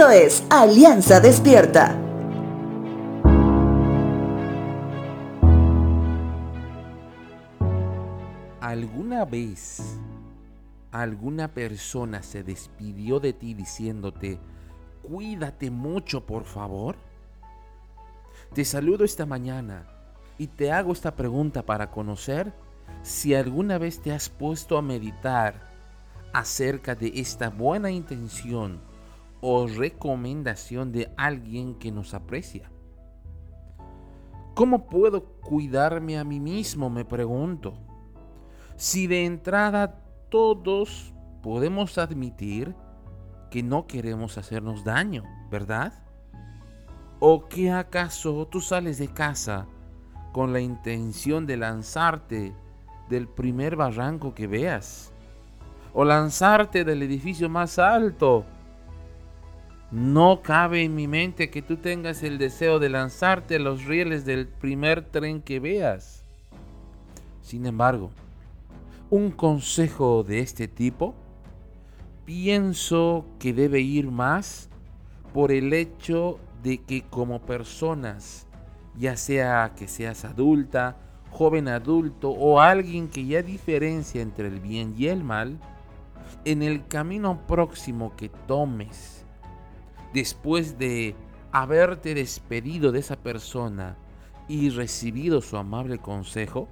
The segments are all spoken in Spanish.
Esto es Alianza Despierta. ¿Alguna vez alguna persona se despidió de ti diciéndote, cuídate mucho por favor? Te saludo esta mañana y te hago esta pregunta para conocer si alguna vez te has puesto a meditar acerca de esta buena intención o recomendación de alguien que nos aprecia. ¿Cómo puedo cuidarme a mí mismo? Me pregunto. Si de entrada todos podemos admitir que no queremos hacernos daño, ¿verdad? ¿O que acaso tú sales de casa con la intención de lanzarte del primer barranco que veas? ¿O lanzarte del edificio más alto? No cabe en mi mente que tú tengas el deseo de lanzarte a los rieles del primer tren que veas. Sin embargo, un consejo de este tipo, pienso que debe ir más por el hecho de que como personas, ya sea que seas adulta, joven adulto o alguien que ya diferencia entre el bien y el mal, en el camino próximo que tomes, después de haberte despedido de esa persona y recibido su amable consejo,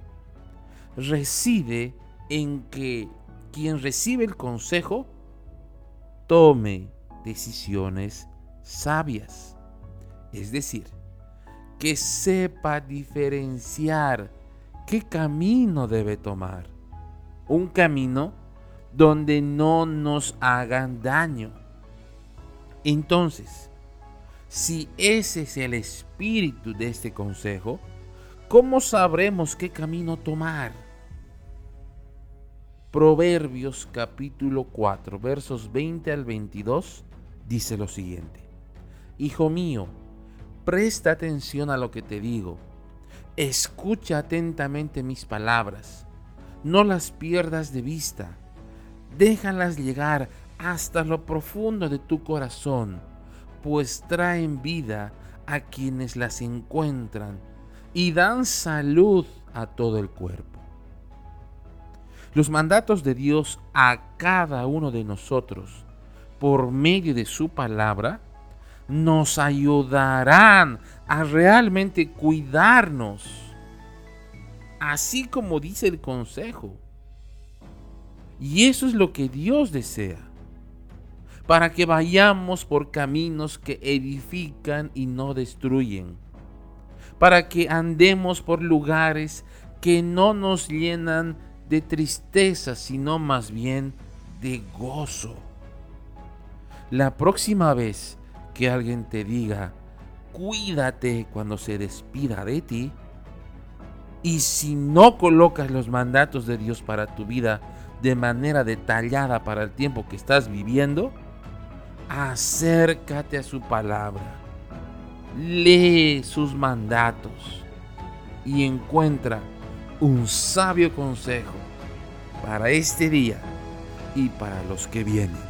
reside en que quien recibe el consejo tome decisiones sabias. Es decir, que sepa diferenciar qué camino debe tomar. Un camino donde no nos hagan daño. Entonces, si ese es el espíritu de este consejo, ¿cómo sabremos qué camino tomar? Proverbios capítulo 4, versos 20 al 22, dice lo siguiente. Hijo mío, presta atención a lo que te digo. Escucha atentamente mis palabras. No las pierdas de vista. Déjalas llegar hasta lo profundo de tu corazón, pues traen vida a quienes las encuentran y dan salud a todo el cuerpo. Los mandatos de Dios a cada uno de nosotros por medio de su palabra nos ayudarán a realmente cuidarnos, así como dice el consejo. Y eso es lo que Dios desea, para que vayamos por caminos que edifican y no destruyen, para que andemos por lugares que no nos llenan de tristeza, sino más bien de gozo. La próxima vez que alguien te diga, cuídate cuando se despida de ti, y si no colocas los mandatos de Dios para tu vida de manera detallada para el tiempo que estás viviendo, acércate a su palabra, lee sus mandatos y encuentra un sabio consejo para este día y para los que vienen.